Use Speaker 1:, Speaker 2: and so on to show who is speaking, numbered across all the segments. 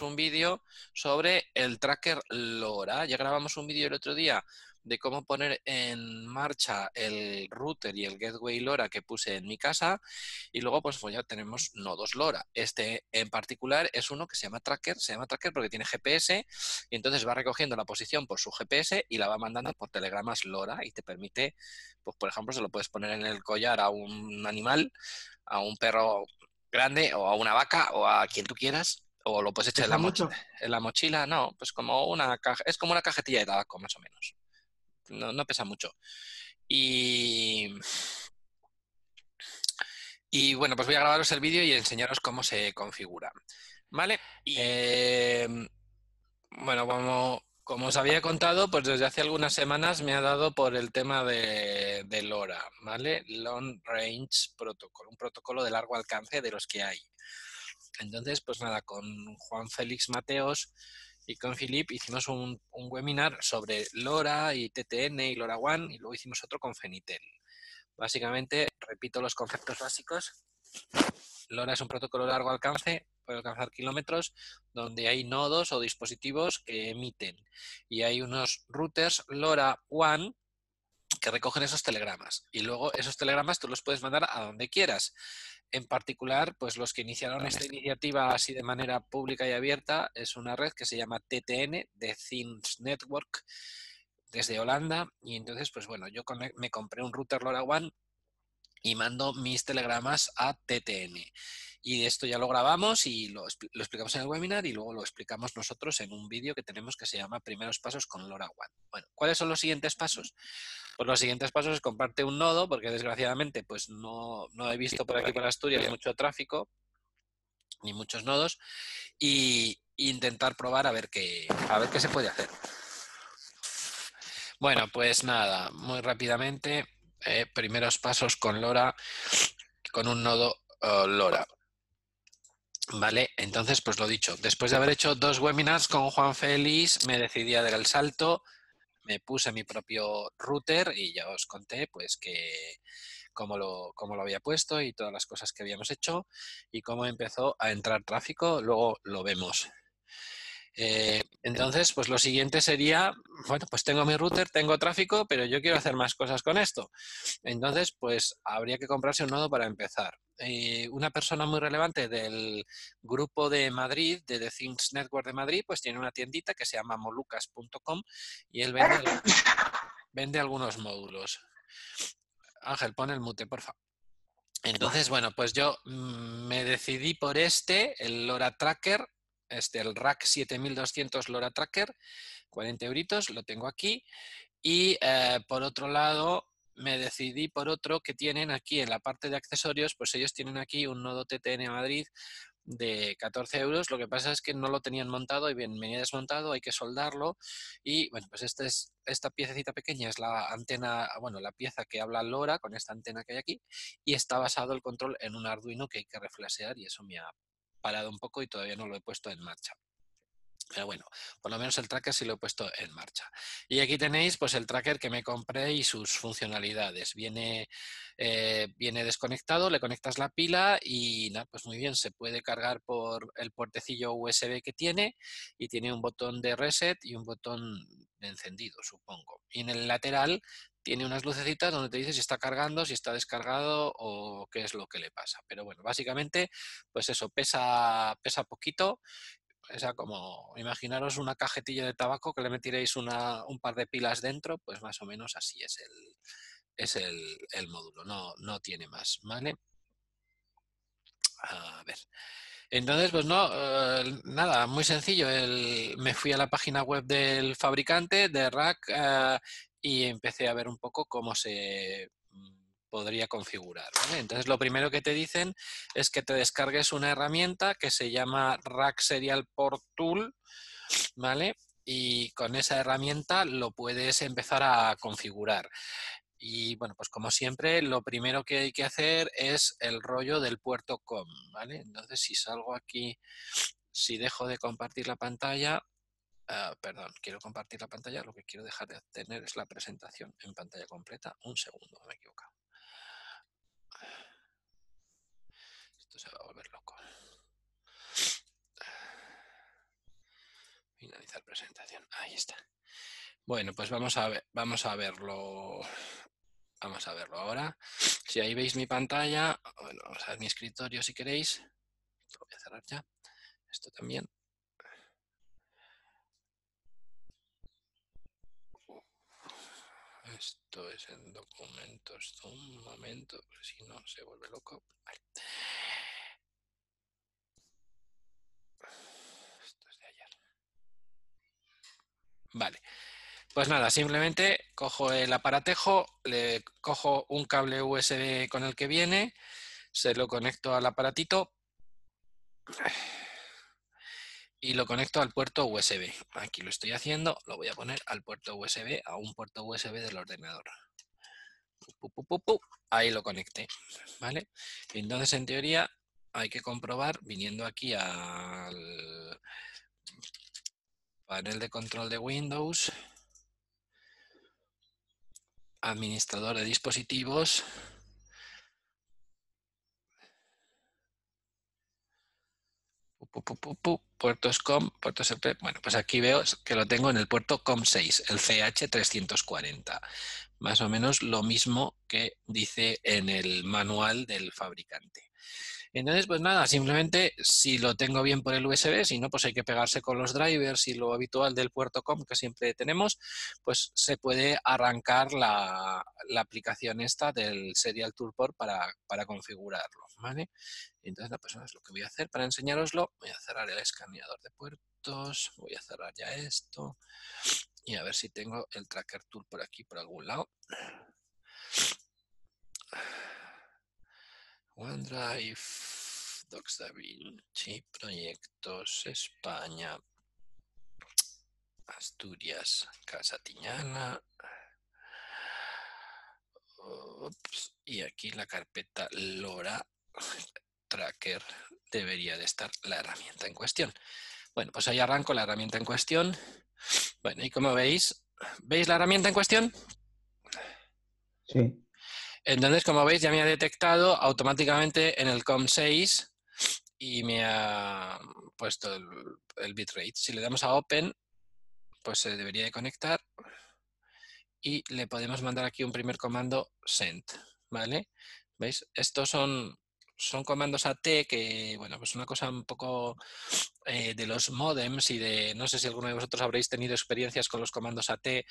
Speaker 1: un vídeo sobre el tracker LoRa. Ya grabamos un vídeo el otro día de cómo poner en marcha el router y el gateway LoRa que puse en mi casa y luego pues, pues, ya tenemos nodos LoRa. Este en particular es uno que se llama tracker, se llama tracker porque tiene GPS y entonces va recogiendo la posición por su GPS y la va mandando por telegramas LoRa y te permite, pues por ejemplo, se lo puedes poner en el collar a un animal, a un perro grande o a una vaca o a quien tú quieras o lo puedes echar en la, en la mochila, no, pues como una caja, es como una cajetilla de tabaco más o menos no, pesa mucho. Y, y bueno, pues voy a grabaros el vídeo y enseñaros cómo se configura. ¿Vale? Em, bueno, como, como, os había contado, pues desde hace algunas semanas me ha dado por el tema de, de LoRa, ¿vale? Long Range Protocol, un protocolo de largo alcance de los que hay. Entonces, pues nada, con Juan Félix Mateos y con Philip hicimos un, webinar sobre LoRa y TTN y LoRa One y luego hicimos otro con Fenitel. Básicamente, repito los conceptos básicos. LoRa es un protocolo de largo alcance, puede alcanzar kilómetros, donde hay nodos o dispositivos que emiten. Y hay unos routers LoRa One que recogen esos telegramas. Y luego esos telegramas tú los puedes mandar a donde quieras en particular, pues los que iniciaron esta iniciativa así de manera pública y abierta es una red que se llama TTN, The Things Network, desde Holanda. Y entonces, pues bueno, yo me compré un router LoRaWAN y mando mis telegramas a TTN. Y esto ya lo grabamos y lo, explicamos en el webinar y luego lo explicamos nosotros en un vídeo que tenemos que se llama Primeros Pasos con LoRaWAN. Bueno, ¿cuáles son los siguientes pasos? Pues los siguientes pasos es comparte un nodo, porque desgraciadamente pues no, he visto por aquí por Asturias mucho tráfico, ni muchos nodos, y, intentar probar a ver qué, a ver qué se puede hacer. Bueno, pues nada, muy rápidamente, eh, primeros pasos con LoRa, con un nodo uh, LoRa. Vale, entonces, pues lo dicho, después de haber hecho dos webinars con Juan Félix, me decidí a dar el salto me puse mi propio router y ya os conté pues que cómo lo, cómo lo había puesto y todas las cosas que habíamos hecho y cómo empezó a entrar tráfico, luego lo vemos. Eh, entonces, pues lo siguiente sería, bueno, pues tengo mi router, tengo tráfico, pero yo quiero hacer más cosas con esto. Entonces, pues habría que comprarse un nodo para empezar. Eh, una persona muy relevante del grupo de Madrid, de The Things Network de Madrid, pues tiene una tiendita que se llama molucas.com y él vende, vende algunos módulos. Ángel, pon el mute, por favor. Entonces, bueno, pues yo mm, me decidí por este, el LoRa Tracker, este, el Rack 7200 LoRa Tracker, 40 euritos, lo tengo aquí. Y eh, por otro lado, me decidí por otro que tienen aquí en la parte de accesorios, pues ellos tienen aquí un nodo TTN Madrid de 14 euros. Lo que pasa es que no lo tenían montado y bien, venía desmontado, hay que soldarlo. Y bueno, pues esta es esta piececita pequeña es la antena, bueno, la pieza que habla LoRa con esta antena que hay aquí. Y está basado el control en un Arduino que hay que reflesear y eso me ha parado un poco y todavía no lo he puesto en marcha. Pero bueno, por lo menos el tracker sí lo he puesto en marcha. Y aquí tenéis pues el tracker que me compré y sus funcionalidades. Viene, eh, viene desconectado, le conectas la pila y nada, pues muy bien, se puede cargar por el puertecillo USB que tiene y tiene un botón de reset y un botón de encendido, supongo. Y en el lateral tiene unas lucecitas donde te dice si está cargando, si está descargado o qué es lo que le pasa. Pero bueno, básicamente, pues eso, pesa, pesa poquito. O sea, como imaginaros una cajetilla de tabaco que le metiréis una, un par de pilas dentro, pues más o menos así es el, es el, módulo, no, no tiene más, ¿vale? A ver. Entonces, pues no, eh, nada, muy sencillo. me fui a la página web del fabricante de Rack eh, y empecé a ver un poco cómo se mm, podría configurar. Entonces, lo primero que te dicen es que te descargues una herramienta que se llama Rack Serial Port Tool, ¿vale? Y con esa herramienta lo puedes empezar a configurar. Y bueno, pues como siempre, lo primero que hay que hacer es el rollo del puerto COM, ¿vale? Entonces, si salgo aquí, si dejo de compartir la pantalla, Ah, perdón, quiero compartir la pantalla, lo que quiero dejar de tener es la presentación en pantalla completa. Un segundo, me he equivocado. Esto se va a volver loco. Finalizar presentación. Ahí está. Bueno, pues vamos a ver, vamos a verlo. Vamos a verlo ahora. Si ahí veis mi pantalla, bueno, vamos a ver mi escritorio si queréis. Lo voy a cerrar ya. Esto también. Esto es en documentos. Un momento, si no se vuelve loco. Vale. Esto es de ayer. Vale. Pues nada, simplemente cojo el aparatejo, le cojo un cable USB con el que viene, se lo conecto al aparatito y lo conecto al puerto USB. Aquí lo estoy haciendo, lo voy a poner al puerto USB, a un puerto USB del ordenador. Ahí lo conecté, ¿vale? Entonces, en teoría, hay que comprobar, viniendo aquí al panel de control de Windows, administrador de dispositivos, puertos COM, puertos bueno, pues aquí veo que lo tengo en el puerto COM6, el CH340, más o menos lo mismo que dice en el manual del fabricante. Entonces, pues nada, simplemente si lo tengo bien por el USB, si no, pues hay que pegarse con los drivers y lo habitual del puerto COM que siempre tenemos, pues se puede arrancar la, aplicación esta del Serial Toolport para, para configurarlo, ¿vale? Entonces, pues es lo que voy a hacer para enseñaroslo. Voy a cerrar el escaneador de puertos, voy a cerrar ya esto y a ver si tengo el Tracker Tool por aquí, por algún lado. OneDrive, Docs Da Proyectos, España, Asturias, Casa Tiñana. y aquí la carpeta LoRa Tracker debería de estar la herramienta en cuestión. Bueno, pues ahí arranco la herramienta en cuestión. Bueno, y como veis, ¿veis la herramienta en cuestión?
Speaker 2: Sí.
Speaker 1: Entonces, como veis, ya me ha detectado automáticamente en el COM6 y me ha puesto el, bitrate. Si le damos a Open, pues se debería de conectar y le podemos mandar aquí un primer comando Send, ¿vale? ¿Veis? Estos son son comandos AT que, bueno, pues una cosa un poco eh, de los modems y de, no sé si alguno de vosotros habréis tenido experiencias con los comandos AT,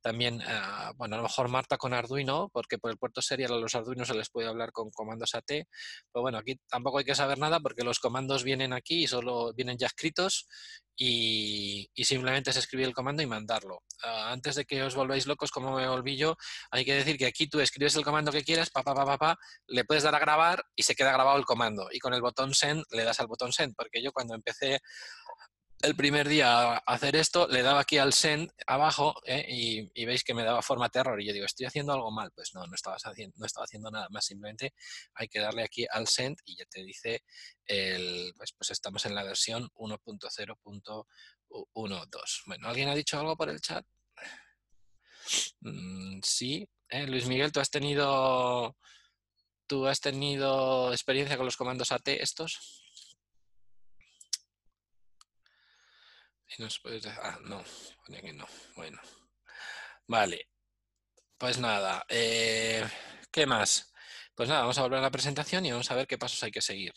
Speaker 1: también, ah, bueno, a lo mejor Marta con Arduino, porque por el puerto serial a los Arduino se les puede hablar con comandos AT, pero bueno, aquí tampoco hay que saber nada porque los comandos vienen aquí y solo vienen ya escritos y, simplemente es escribir el comando y mandarlo. Ah, antes de que os volváis locos como me volví yo, hay que decir que aquí tú escribes el comando que quieras, pa, pa, pa, pa, le puedes dar a grabar y se queda grabado el comando. Y con el botón send le das al botón send, porque yo cuando empecé el primer día a hacer esto, le daba aquí al send abajo ¿eh? y, veis que me daba forma terror. Y yo digo, ¿estoy haciendo algo mal? Pues no, no, estabas haciendo, no estaba haciendo nada más. Simplemente hay que darle aquí al send y ya te dice, el, pues, pues estamos en la versión 1.0.12. Bueno, ¿alguien ha dicho algo por el chat? Mm, sí. ¿eh? Luis Miguel, ¿tú has tenido... ¿Tú has tenido experiencia con los comandos AT estos? Ah, no, no. Bueno. Vale. Pues nada. Eh, ¿Qué más? Pues nada, vamos a volver a la presentación y vamos a ver qué pasos hay que seguir.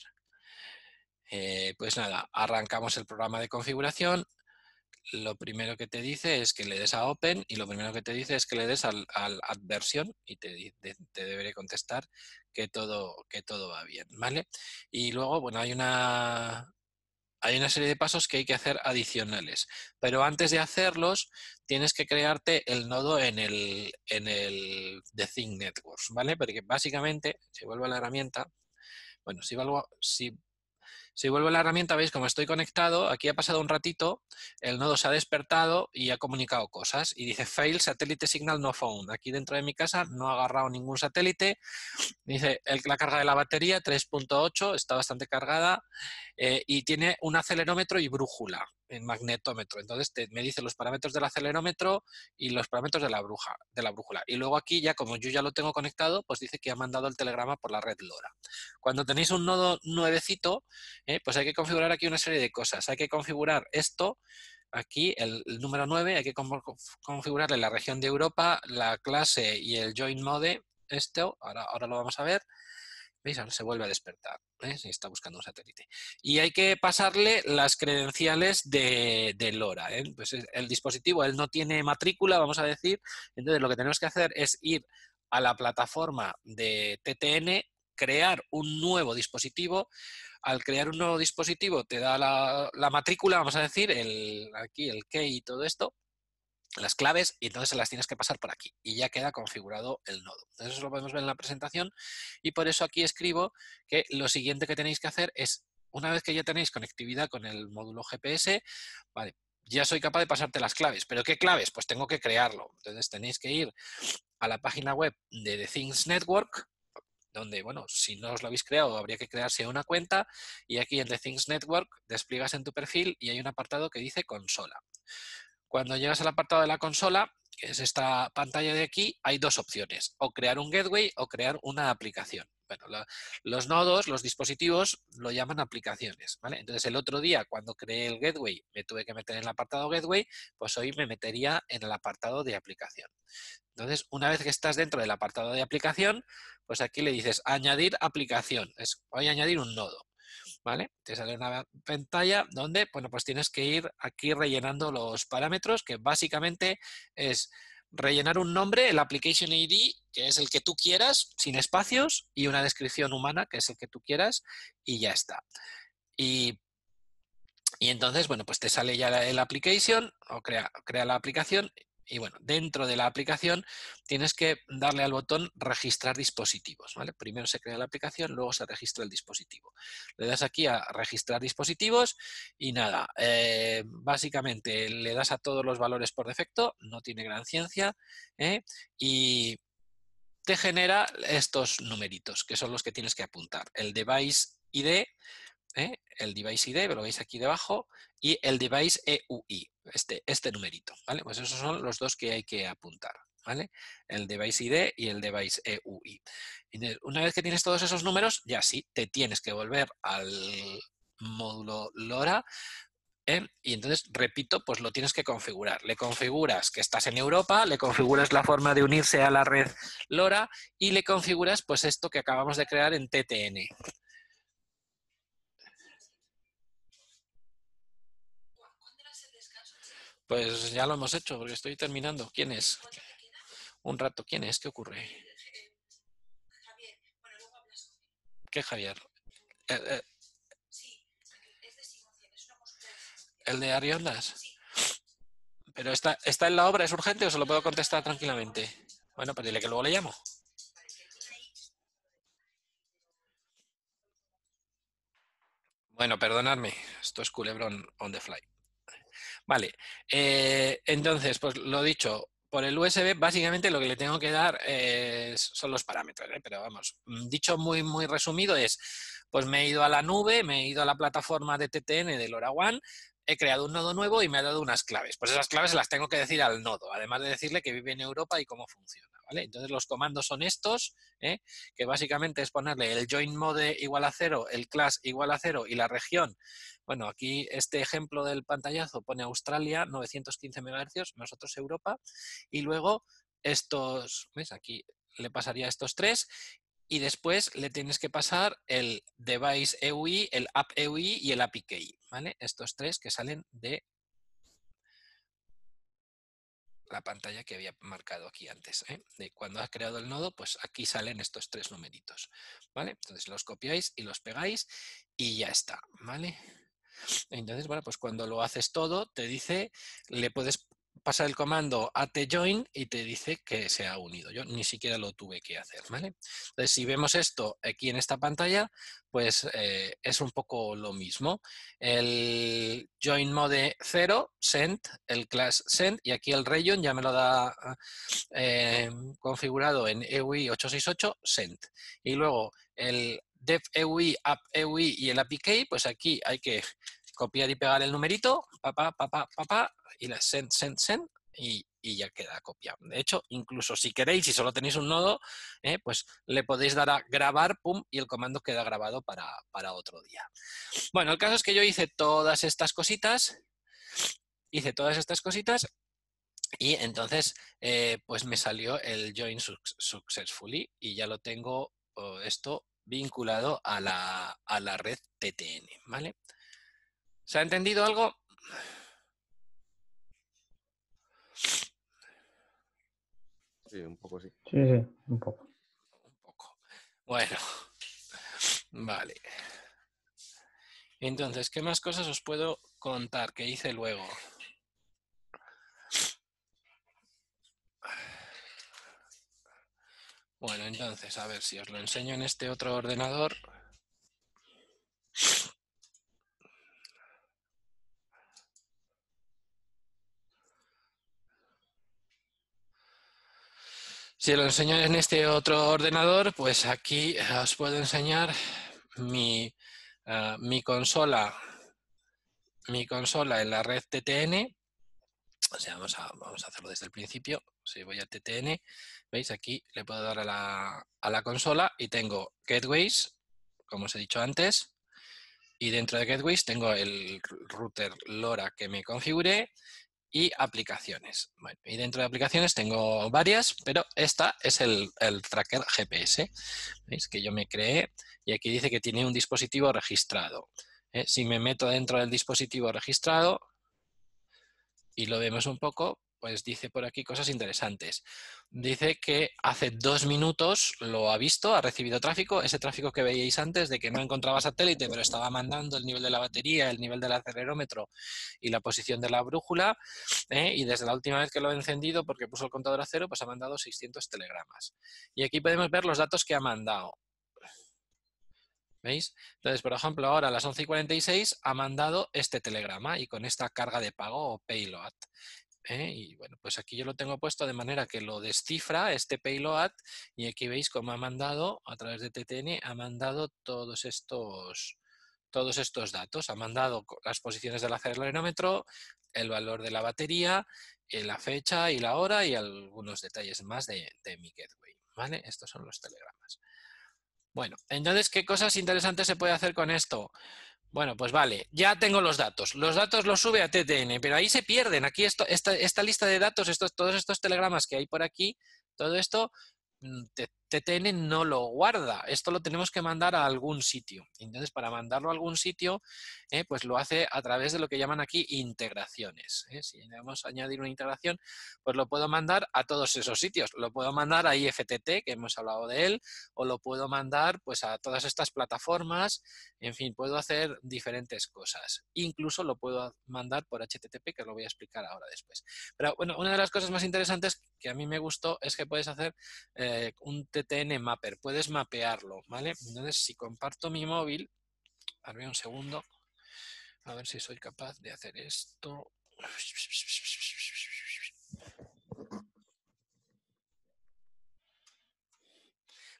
Speaker 1: Eh, pues nada, arrancamos el programa de configuración. Lo primero que te dice es que le des a Open y lo primero que te dice es que le des al, al Add y te, te, deberé contestar que todo, que todo va bien, ¿vale? Y luego, bueno, hay una, hay una serie de pasos que hay que hacer adicionales. Pero antes de hacerlos, tienes que crearte el nodo en el, en el The Thing Networks, ¿vale? Porque básicamente, si vuelvo a la herramienta, bueno, si, vuelvo, si si vuelvo a la herramienta, veis como estoy conectado, aquí ha pasado un ratito, el nodo se ha despertado y ha comunicado cosas. Y dice fail satellite signal no found. Aquí dentro de mi casa no ha agarrado ningún satélite. Dice la carga de la batería 3.8, está bastante cargada eh, y tiene un acelerómetro y brújula en magnetómetro. Entonces me dice los parámetros del acelerómetro y los parámetros de la, bruja, de la brújula. Y luego aquí ya, como yo ya lo tengo conectado, pues dice que ha mandado el telegrama por la red LoRa. Cuando tenéis un nodo nuevecito, eh, pues hay que configurar aquí una serie de cosas. Hay que configurar esto, aquí el, número 9 hay que configurarle la región de Europa, la clase y el join mode. Esto, ahora, ahora lo vamos a ver. ¿Veis? Se vuelve a despertar. Y está buscando un satélite. Y hay que pasarle las credenciales de, LoRa. ¿eh? Pues el dispositivo, él no tiene matrícula, vamos a decir. Entonces lo que tenemos que hacer es ir a la plataforma de TTN, crear un nuevo dispositivo. Al crear un nuevo dispositivo te da la, la matrícula, vamos a decir, el, aquí el key y todo esto, las claves y entonces las tienes que pasar por aquí y ya queda configurado el nodo. Entonces eso lo podemos ver en la presentación y por eso aquí escribo que lo siguiente que tenéis que hacer es, una vez que ya tenéis conectividad con el módulo GPS, vale, ya soy capaz de pasarte las claves. ¿Pero qué claves? Pues tengo que crearlo. Entonces tenéis que ir a la página web de The Things Network, donde, bueno, si no os lo habéis creado, habría que crearse una cuenta y aquí en The Things Network despliegas en tu perfil y hay un apartado que dice consola. Cuando llegas al apartado de la consola, que es esta pantalla de aquí, hay dos opciones, o crear un gateway o crear una aplicación. Bueno, los nodos, los dispositivos, lo llaman aplicaciones. Entonces, el otro día, cuando creé el gateway, me tuve que meter en el apartado gateway, pues hoy me metería en el apartado de aplicación. Entonces, una vez que estás dentro del apartado de aplicación, pues aquí le dices añadir aplicación. Voy a añadir un nodo. ¿Vale? Te sale una pantalla donde, bueno, pues tienes que ir aquí rellenando los parámetros, que básicamente es rellenar un nombre, el application ID, que es el que tú quieras, sin espacios, y una descripción humana, que es el que tú quieras, y ya está. Y, y entonces, bueno, pues te sale ya el application, o crea, crea la aplicación, y bueno, dentro de la aplicación tienes que darle al botón registrar dispositivos. ¿vale? Primero se crea la aplicación, luego se registra el dispositivo. Le das aquí a registrar dispositivos y nada, eh, básicamente le das a todos los valores por defecto, no tiene gran ciencia, ¿eh? y te genera estos numeritos, que son los que tienes que apuntar. El device ID, ¿eh? el device ID, lo veis aquí debajo, y el device EUI este, este numerito, ¿vale? Pues esos son los dos que hay que apuntar, ¿vale? El device ID y el device EUI. una vez que tienes todos esos números, ya sí, te tienes que volver al módulo LoRa ¿eh? y entonces, repito, pues lo tienes que configurar. Le configuras que estás en Europa, le configuras la forma de unirse a la red LoRa y le configuras pues esto que acabamos de crear en TTN. Pues ya lo hemos hecho, porque estoy terminando. ¿Quién es? Un rato. ¿Quién es? ¿Qué ocurre? ¿Qué Javier? Eh, eh. ¿El de Ariondas? ¿Pero está, está en la obra? ¿Es urgente o se lo puedo contestar tranquilamente? Bueno, pues dile que luego le llamo. Bueno, perdonadme. Esto es culebrón on the fly. Vale, eh, entonces, pues lo dicho, por el USB básicamente lo que le tengo que dar son los parámetros, ¿eh? pero vamos, mm, dicho muy, muy resumido es, pues me he ido a la nube, me he ido a la plataforma de TTN de LoRaWAN, he creado un nodo nuevo y me ha dado unas claves. Pues esas claves las tengo que decir al nodo, además de decirle que vive en Europa y cómo funciona. Entonces los comandos son estos, ¿eh? que básicamente es ponerle el join mode igual a cero, el class igual a cero y la región. Bueno, aquí este ejemplo del pantallazo pone Australia, 915 MHz, nosotros Europa, y luego estos, ¿ves? Aquí le pasaría estos tres y después le tienes que pasar el device EUI, el app EUI y el API ¿vale? Estos tres que salen de la pantalla que había marcado aquí antes. ¿eh? De cuando has creado el nodo, pues aquí salen estos tres numeritos. ¿vale? Entonces los copiáis y los pegáis y ya está. ¿vale? Entonces, bueno, pues cuando lo haces todo, te dice, le puedes pasa el comando atjoin y te dice que se ha unido. Yo ni siquiera lo tuve que hacer, ¿vale? Entonces, si vemos esto aquí en esta pantalla, pues eh, es un poco lo mismo. El join mode 0, send, el class send, y aquí el region ya me lo da eh, configurado en EUI 868, send. Y luego el dev EUI, app EUI y el API pues aquí hay que copiar y pegar el numerito, papá, papá, papá, y la send, send, send, y, ya queda copiado. De hecho, incluso si queréis y solo tenéis un nodo, eh, pues le podéis dar a grabar, pum, y el comando queda grabado para, para otro día. Bueno, el caso es que yo hice todas estas cositas hice todas estas cositas y entonces eh, pues me salió el join successfully y ya lo tengo oh, esto vinculado a la, a la red TTN, ¿vale? ¿Se ha entendido algo?
Speaker 2: Sí, un poco sí.
Speaker 3: Sí, sí, un poco.
Speaker 1: Un poco. Bueno, vale. Entonces, ¿qué más cosas os puedo contar que hice luego? Bueno, entonces, a ver si os lo enseño en este otro ordenador. Si lo enseño en este otro ordenador, pues aquí os puedo enseñar mi, ah, mi consola mi consola en la red TTN. O sea, vamos a, vamos a hacerlo desde el principio. Si voy a TTN, veis aquí le puedo dar a la, a la consola y tengo gateways, como os he dicho antes, y dentro de gateways tengo el router LoRa que me configuré y aplicaciones. y dentro de aplicaciones tengo varias, pero esta es el, tracker GPS, ¿veis? Que yo me creé y aquí dice que tiene un dispositivo registrado. ¿eh? Si me meto dentro del dispositivo registrado y lo vemos un poco, pues dice por aquí cosas interesantes. Dice que hace dos minutos lo ha visto, ha recibido tráfico, ese tráfico que veíais antes de que no encontraba satélite, pero estaba mandando el nivel de la batería, el nivel del acelerómetro y la posición de la brújula. ¿eh? Y desde la última vez que lo he encendido, porque puso el contador a cero, pues ha mandado 600 telegramas. Y aquí podemos ver los datos que ha mandado. ¿Veis? Entonces, por ejemplo, ahora a las 11 y 46 ha mandado este telegrama y con esta carga de pago o payload. ¿Eh? Y bueno, pues aquí yo lo tengo puesto de manera que lo descifra este payload y aquí veis cómo ha mandado, a través de TTN, ha mandado todos estos, todos estos datos. Ha mandado las posiciones del acelerómetro, el valor de la batería, eh, la fecha y la hora y algunos detalles más de, de mi gateway. ¿vale? Estos son los telegramas. Bueno, entonces, ¿qué cosas interesantes se puede hacer con esto? Bueno, pues vale, ya tengo los datos. Los datos los sube a TTN, pero ahí se pierden. Aquí esto, esta, esta lista de datos, estos, todos estos telegramas que hay por aquí, todo esto mm, TTN no lo guarda. Esto lo tenemos que mandar a algún sitio. Entonces, para mandarlo a algún sitio, eh, pues lo hace a través de lo que llaman aquí integraciones. Eh. Si vamos a añadir una integración, pues lo puedo mandar a todos esos sitios. Lo puedo mandar a IFTT, que hemos hablado de él, o lo puedo mandar pues a todas estas plataformas. En fin, puedo hacer diferentes cosas. Incluso lo puedo mandar por HTTP, que lo voy a explicar ahora después. Pero bueno, una de las cosas más interesantes que a mí me gustó es que puedes hacer eh, un TN Mapper, puedes mapearlo, ¿vale? Entonces, si comparto mi móvil, a ver un segundo, a ver si soy capaz de hacer esto.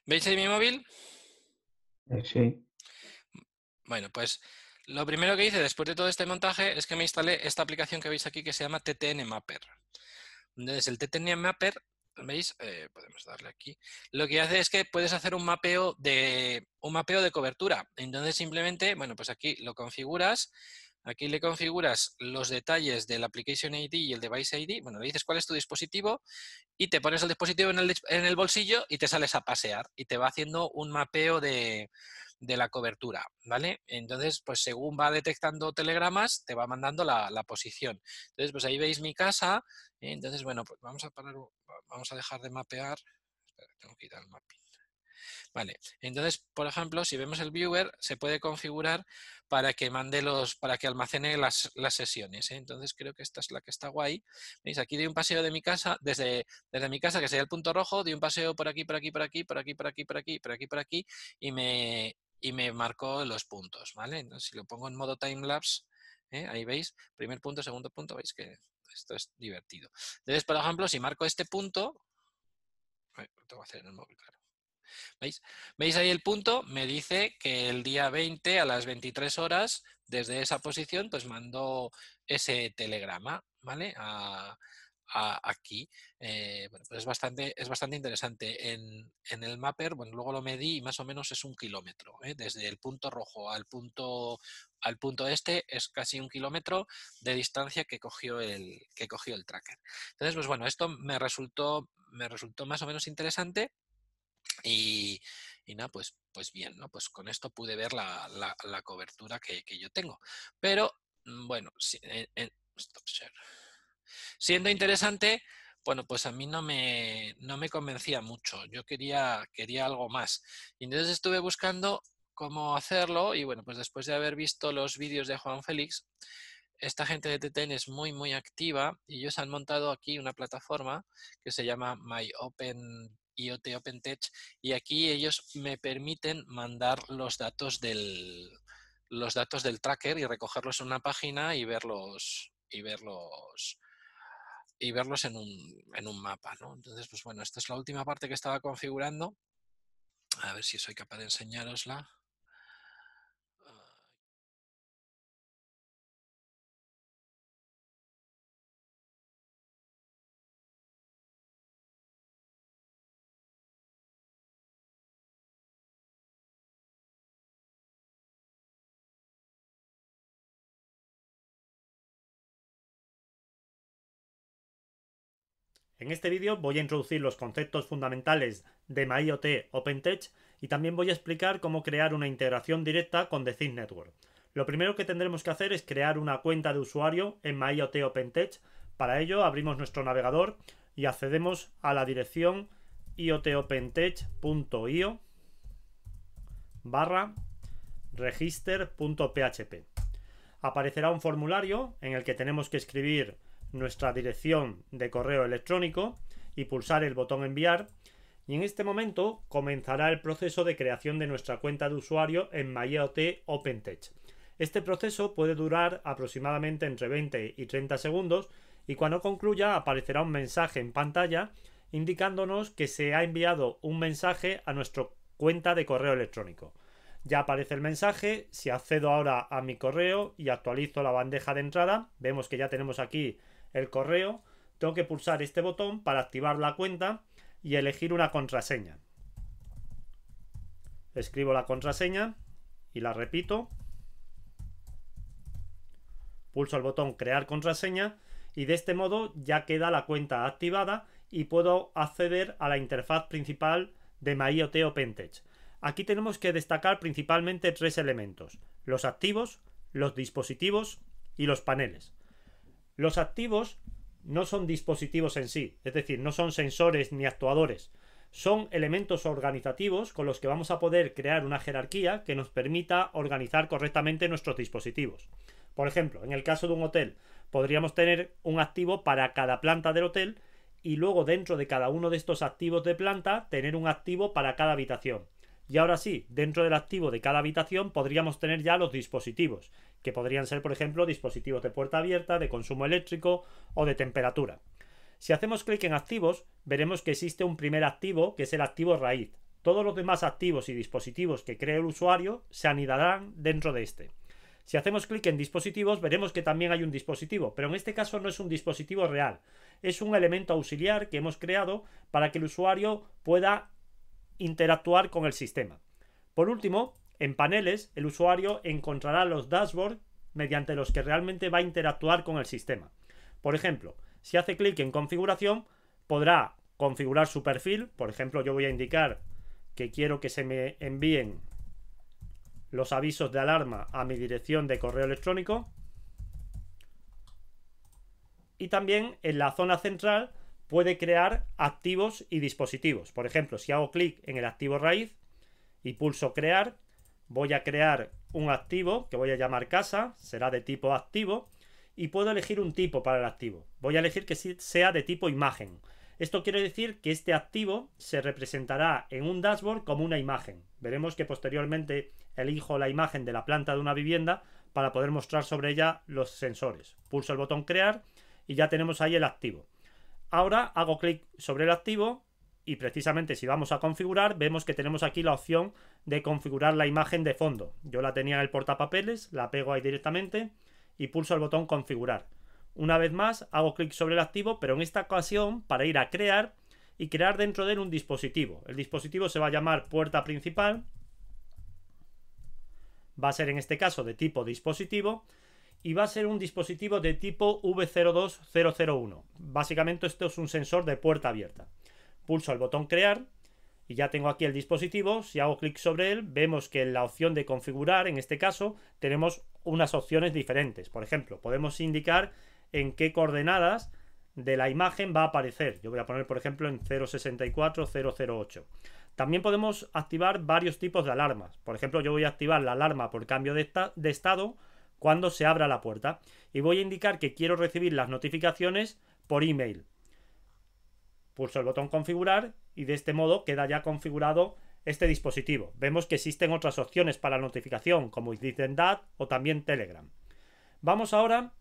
Speaker 1: ¿Veis ahí mi móvil?
Speaker 3: Eh, sí.
Speaker 1: Bueno, pues lo primero que hice después de todo este montaje es que me instalé esta aplicación que veis aquí que se llama TTN Mapper. Entonces, el TTN Mapper ¿Veis? Eh, podemos darle aquí. Lo que hace es que puedes hacer un mapeo de un mapeo de cobertura. Entonces simplemente, bueno, pues aquí lo configuras. Aquí le configuras los detalles del Application ID y el Device ID. Bueno, le dices cuál es tu dispositivo y te pones el dispositivo en el, en el bolsillo y te sales a pasear y te va haciendo un mapeo de, de la cobertura, ¿vale? Entonces, pues según va detectando telegramas, te va mandando la, posición. Entonces, pues ahí veis mi casa. Entonces, bueno, pues vamos a parar, vamos a dejar de mapear. Espera, tengo que quitar el mapping. Vale, entonces, por ejemplo, si vemos el viewer, se puede configurar para que mande los, para que almacene las, sesiones. ¿eh? Entonces creo que esta es la que está guay. ¿Veis? Aquí doy un paseo de mi casa, desde, desde mi casa, que sería el punto rojo, doy un paseo por aquí, por aquí, por aquí, por aquí, por aquí, por aquí, por aquí, por aquí, y me, y me marcó los puntos, ¿vale? Entonces, si lo pongo en modo timelapse, ¿eh? ahí veis, primer punto, segundo punto, veis que esto es divertido. Entonces, por ejemplo, si marco este punto, tengo que hacer en el móvil, claro. ¿Veis? ¿Veis ahí el punto? Me dice que el día 20 a las 23 horas, desde esa posición, pues mandó ese telegrama, ¿vale? Aquí, eh, pues es bastante, es bastante interesante. En, en el mapper, bueno, luego lo medí y más o menos es un kilómetro. ¿eh? Desde el punto rojo al punto, al punto este es casi un kilómetro de distancia que cogió el, que cogió el tracker. Entonces, pues bueno, esto me resultó, me resultó más o menos interesante. Y, y nada, pues, pues bien, ¿no? Pues con esto pude ver la, la- cobertura que, que yo tengo. Pero, mm, bueno, si- en- en-. Siendo interesante, bueno, pues a mí no me, no me convencía mucho. Yo quería, quería algo más. Y entonces estuve buscando cómo hacerlo y bueno, pues después de haber visto los vídeos de Juan Félix, esta gente de TTN es muy, muy activa y ellos han montado aquí una plataforma que se llama My Open IoT OpenTech y aquí ellos me permiten mandar los datos del los datos del tracker y recogerlos en una página y verlos y verlos y verlos en un, en un mapa, ¿no? Entonces, pues bueno, esta es la última parte que estaba configurando. A ver si soy capaz de enseñárosla.
Speaker 4: En este vídeo voy a introducir los conceptos fundamentales de MyIoT OpenTech y también voy a explicar cómo crear una integración directa con The Think Network. Lo primero que tendremos que hacer es crear una cuenta de usuario en MyIoT OpenTech. Para ello abrimos nuestro navegador y accedemos a la dirección iotopentech.io barra register.php. Aparecerá un formulario en el que tenemos que escribir nuestra dirección de correo electrónico y pulsar el botón enviar y en este momento comenzará el proceso de creación de nuestra cuenta de usuario en MyIoT OpenTech. Este proceso puede durar aproximadamente entre 20 y 30 segundos y cuando concluya aparecerá un mensaje en pantalla indicándonos que se ha enviado un mensaje a nuestra cuenta de correo electrónico. Ya aparece el mensaje, si accedo ahora a mi correo y actualizo la bandeja de entrada, vemos que ya tenemos aquí el correo, tengo que pulsar este botón para activar la cuenta y elegir una contraseña. Escribo la contraseña y la repito. Pulso el botón crear contraseña y de este modo ya queda la cuenta activada y puedo acceder a la interfaz principal de MyIoT OpenTech. Aquí tenemos que destacar principalmente tres elementos, los activos, los dispositivos y los paneles. Los activos no son dispositivos en sí, es decir, no son sensores ni actuadores, son elementos organizativos con los que vamos a poder crear una jerarquía que nos permita organizar correctamente nuestros dispositivos. Por ejemplo, en el caso de un hotel, podríamos tener un activo para cada planta del hotel y luego dentro de cada uno de estos activos de planta tener un activo para cada habitación. Y ahora sí, dentro del activo de cada habitación podríamos tener ya los dispositivos, que podrían ser, por ejemplo, dispositivos de puerta abierta, de consumo eléctrico o de temperatura. Si hacemos clic en activos, veremos que existe un primer activo, que es el activo raíz. Todos los demás activos y dispositivos que cree el usuario se anidarán dentro de este. Si hacemos clic en dispositivos, veremos que también hay un dispositivo, pero en este caso no es un dispositivo real, es un elemento auxiliar que hemos creado para que el usuario pueda interactuar con el sistema. Por último, en paneles, el usuario encontrará los dashboards mediante los que realmente va a interactuar con el sistema. Por ejemplo, si hace clic en configuración, podrá configurar su perfil. Por ejemplo, yo voy a indicar que quiero que se me envíen los avisos de alarma a mi dirección de correo electrónico. Y también en la zona central puede crear activos y dispositivos. Por ejemplo, si hago clic en el activo raíz y pulso crear, voy a crear un activo que voy a llamar casa, será de tipo activo y puedo elegir un tipo para el activo. Voy a elegir que sea de tipo imagen. Esto quiere decir que este activo se representará en un dashboard como una imagen. Veremos que posteriormente elijo la imagen de la planta de una vivienda para poder mostrar sobre ella los sensores. Pulso el botón crear y ya tenemos ahí el activo. Ahora hago clic sobre el activo y precisamente si vamos a configurar vemos que tenemos aquí la opción de configurar la imagen de fondo. Yo la tenía en el portapapeles, la pego ahí directamente y pulso el botón configurar. una vez más hago clic sobre el activo, pero en esta ocasión para ir a crear y crear dentro de él un dispositivo. El dispositivo se va a llamar puerta principal. Va a ser en este caso de tipo dispositivo y va a ser un dispositivo de tipo V02001. Básicamente esto es un sensor de puerta abierta. Pulso el botón crear y ya tengo aquí el dispositivo. Si hago clic sobre él, vemos que en la opción de configurar, en este caso, tenemos unas opciones diferentes. Por ejemplo, podemos indicar en qué coordenadas de la imagen va a aparecer. Yo voy a poner, por ejemplo, en 064-008. También podemos activar varios tipos de alarmas. Por ejemplo, yo voy a activar la alarma por cambio de, de estado cuando se abra la puerta. Y voy a indicar que quiero recibir las notificaciones por email. Pulso el botón configurar y de este modo queda ya configurado este dispositivo. Vemos que existen otras opciones para notificación como DAT o también Telegram. Vamos ahora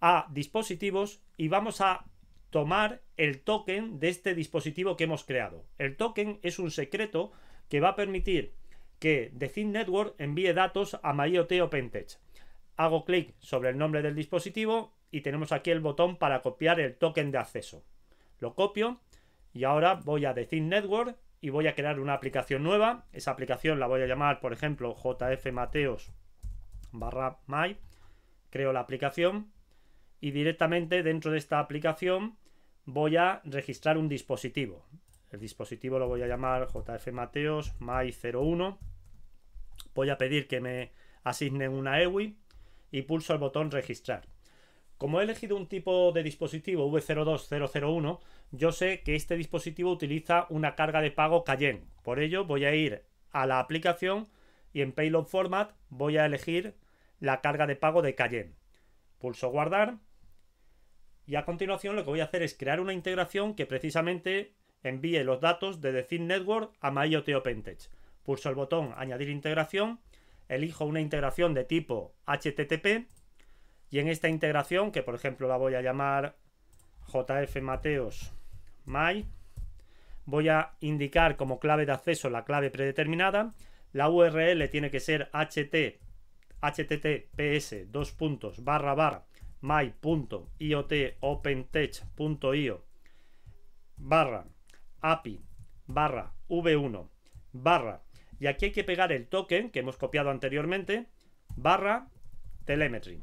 Speaker 4: a dispositivos y vamos a tomar el token de este dispositivo que hemos creado. El token es un secreto que va a permitir que The Network envíe datos a MyIoT OpenTech. Hago clic sobre el nombre del dispositivo y tenemos aquí el botón para copiar el token de acceso. Lo copio y ahora voy a The Network y voy a crear una aplicación nueva. Esa aplicación la voy a llamar, por ejemplo, JF Mateos barra my. Creo la aplicación y directamente dentro de esta aplicación voy a registrar un dispositivo. El dispositivo lo voy a llamar JF Mateos my 01. Voy a pedir que me asignen una EWI y pulso el botón registrar. Como he elegido un tipo de dispositivo V02001, yo sé que este dispositivo utiliza una carga de pago Cayenne. Por ello voy a ir a la aplicación y en Payload Format voy a elegir la carga de pago de Cayenne. Pulso guardar y a continuación lo que voy a hacer es crear una integración que precisamente envíe los datos de The Network a MyIoT OpenTech. Pulso el botón añadir integración, elijo una integración de tipo HTTP y en esta integración, que por ejemplo la voy a llamar JF Mateos My, voy a indicar como clave de acceso la clave predeterminada. La URL tiene que ser ht, https dos puntos barra barra my.iotopentech.io barra api barra v1 barra. Y aquí hay que pegar el token que hemos copiado anteriormente barra telemetry.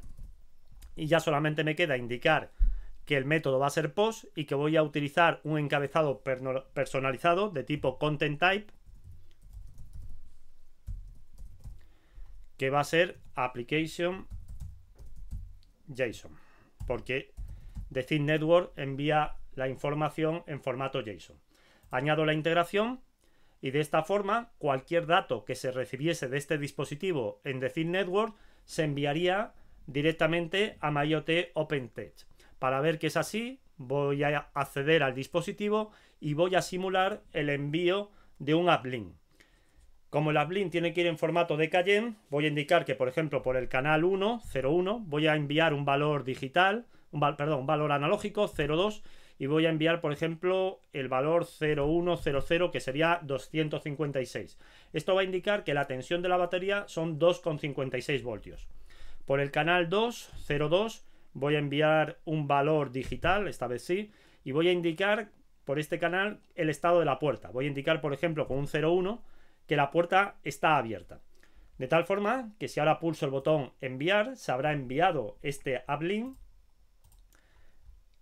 Speaker 4: Y ya solamente me queda indicar que el método va a ser post y que voy a utilizar un encabezado personalizado de tipo content type que va a ser application JSON porque The Network envía la información en formato JSON. Añado la integración y de esta forma cualquier dato que se recibiese de este dispositivo en The Network se enviaría directamente a MyOT OpenTech. Para ver que es así, voy a acceder al dispositivo y voy a simular el envío de un uplink. Como el uplink tiene que ir en formato de Cayenne, voy a indicar que, por ejemplo, por el canal 1, 01, voy a enviar un valor digital, perdón, un valor analógico 02 y voy a enviar, por ejemplo, el valor 0100 que sería 256. Esto va a indicar que la tensión de la batería son 2,56 voltios. Por el canal 2, 02, voy a enviar un valor digital, esta vez sí, y voy a indicar por este canal el estado de la puerta. Voy a indicar, por ejemplo, con un 01 que la puerta está abierta. De tal forma que si ahora pulso el botón enviar, se habrá enviado este uplink.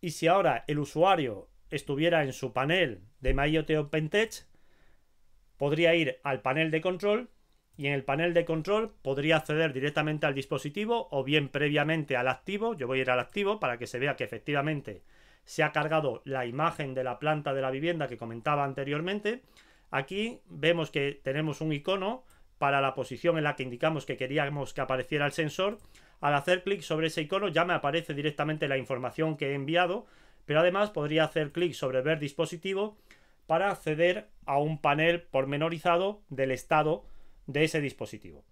Speaker 4: Y si ahora el usuario estuviera en su panel de MyIoT OpenTech, podría ir al panel de control y en el panel de control podría acceder directamente al dispositivo o bien previamente al activo. Yo voy a ir al activo para que se vea que efectivamente se ha cargado la imagen de la planta de la vivienda que comentaba anteriormente. Aquí vemos que tenemos un icono para la posición en la que indicamos que queríamos que apareciera el sensor. Al hacer clic sobre ese icono ya me aparece directamente la información que he enviado, pero además podría hacer clic sobre ver dispositivo para acceder a un panel pormenorizado del estado de ese dispositivo.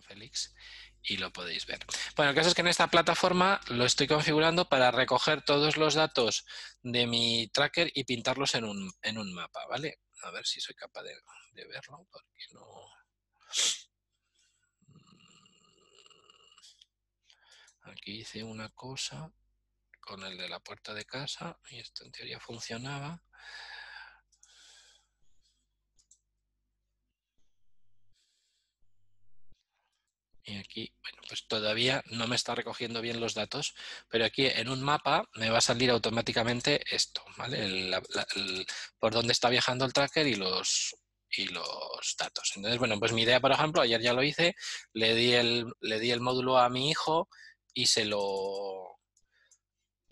Speaker 1: Félix y lo podéis ver. Bueno, el caso es que en esta plataforma lo estoy configurando para recoger todos los datos de mi tracker y pintarlos en un, en un mapa, ¿vale? A ver si soy capaz de, de verlo, porque no... Aquí hice una cosa con el de la puerta de casa y esto en teoría funcionaba. Y aquí, bueno, pues todavía no me está recogiendo bien los datos, pero aquí en un mapa me va a salir automáticamente esto, ¿vale? Por dónde está viajando el tracker y los, y los datos. Entonces, bueno, pues mi idea, por ejemplo, ayer ya lo hice, le di el, le di el módulo a mi hijo y se lo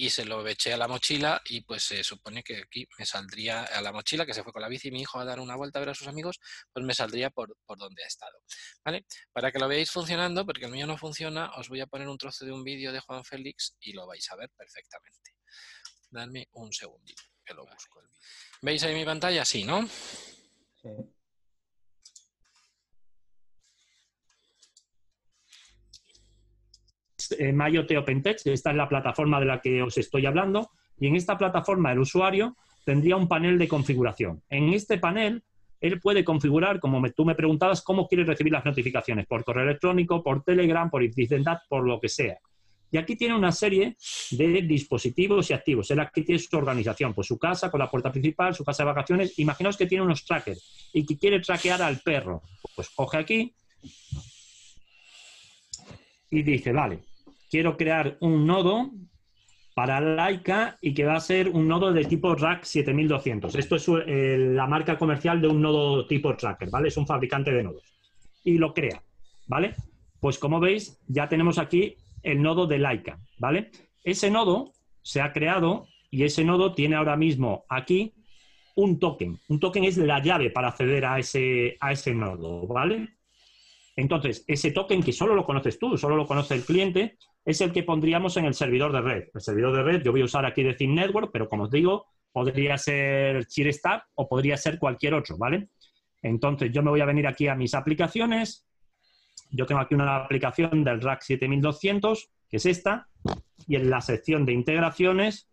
Speaker 1: y se lo eché a la mochila y pues se supone que aquí me saldría a la mochila que se fue con la bici mi hijo a dar una vuelta a ver a sus amigos, pues me saldría por, por donde ha estado. ¿Vale? Para que lo veáis funcionando, porque el mío no funciona, os voy a poner un trozo de un vídeo de Juan Félix y lo vais a ver perfectamente. Dadme un segundito, que lo busco. ¿Veis ahí mi pantalla? Sí, ¿no?
Speaker 3: Sí.
Speaker 4: Eh, MyOT OpenText, esta es la plataforma de la que os estoy hablando, y en esta plataforma el usuario tendría un panel de configuración. En este panel, él puede configurar, como tú me preguntabas, cómo quiere recibir las notificaciones, por correo electrónico, por Telegram, por That, por lo que sea. Y aquí tiene una serie de dispositivos y activos. Él aquí tiene su organización, pues su casa con la puerta principal, su casa de vacaciones. Imaginaos que tiene unos trackers y que quiere traquear al perro. Pues coge aquí y dice, vale, quiero crear un nodo para Laika y que va a ser un nodo de tipo Rack 7200. Esto es eh, la marca comercial de un nodo tipo tracker, ¿vale? Es un fabricante de nodos. Y lo crea, ¿vale? Pues como veis, ya tenemos aquí el nodo de Laika, ¿vale? Ese nodo se ha creado y ese nodo tiene ahora mismo aquí un token. Un token es la llave para acceder a ese, a ese nodo, ¿vale? Entonces, ese token que solo lo conoces tú, solo lo conoce el cliente, es el que pondríamos en el servidor de red. El servidor de red, yo voy a usar aquí de Thin Network, pero como os digo, podría ser Cheerstab o podría ser cualquier otro, ¿vale? Entonces, yo me voy a venir aquí a mis aplicaciones. Yo tengo aquí una aplicación del Rack 7200, que es esta, y en la sección de integraciones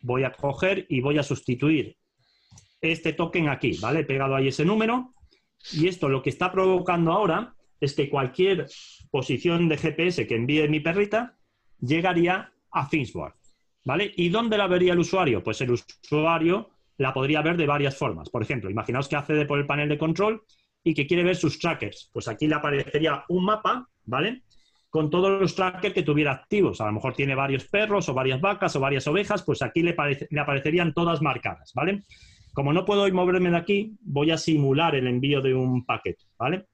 Speaker 4: voy a coger y voy a sustituir este token aquí, ¿vale? He pegado ahí ese número y esto lo que está provocando ahora es que cualquier posición de GPS que envíe mi perrita llegaría a ThingsBoard, ¿vale? ¿Y dónde la vería el usuario? Pues el usuario la podría ver de varias formas. Por ejemplo, imaginaos que accede por el panel de control y que quiere ver sus trackers. Pues aquí le aparecería un mapa, ¿vale? Con todos los trackers que tuviera activos. A lo mejor tiene varios perros o varias vacas o varias ovejas, pues aquí le, parece- le aparecerían todas marcadas, ¿vale? Como no puedo moverme de aquí, voy a simular el envío de un paquete, ¿vale?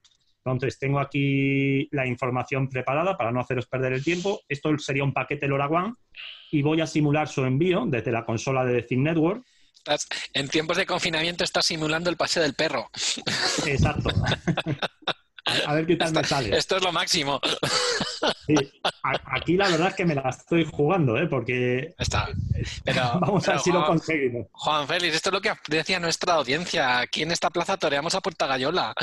Speaker 4: Entonces, tengo aquí la información preparada para no haceros perder el tiempo. Esto sería un paquete LoRaWAN y voy a simular su envío desde la consola de Thin Network.
Speaker 1: Estás- en tiempos de confinamiento estás simulando el paseo del perro.
Speaker 4: Exacto. A, a ver qué tal me sale.
Speaker 1: Esto es lo máximo.
Speaker 4: Sí. A- Aquí la verdad es que me la estoy jugando, ¿eh? porque
Speaker 1: Está. Pero,
Speaker 4: vamos a ver si lo conseguimos.
Speaker 1: Juan Félix, esto es lo que decía nuestra audiencia. Aquí en esta plaza toreamos a Puerta Gallola.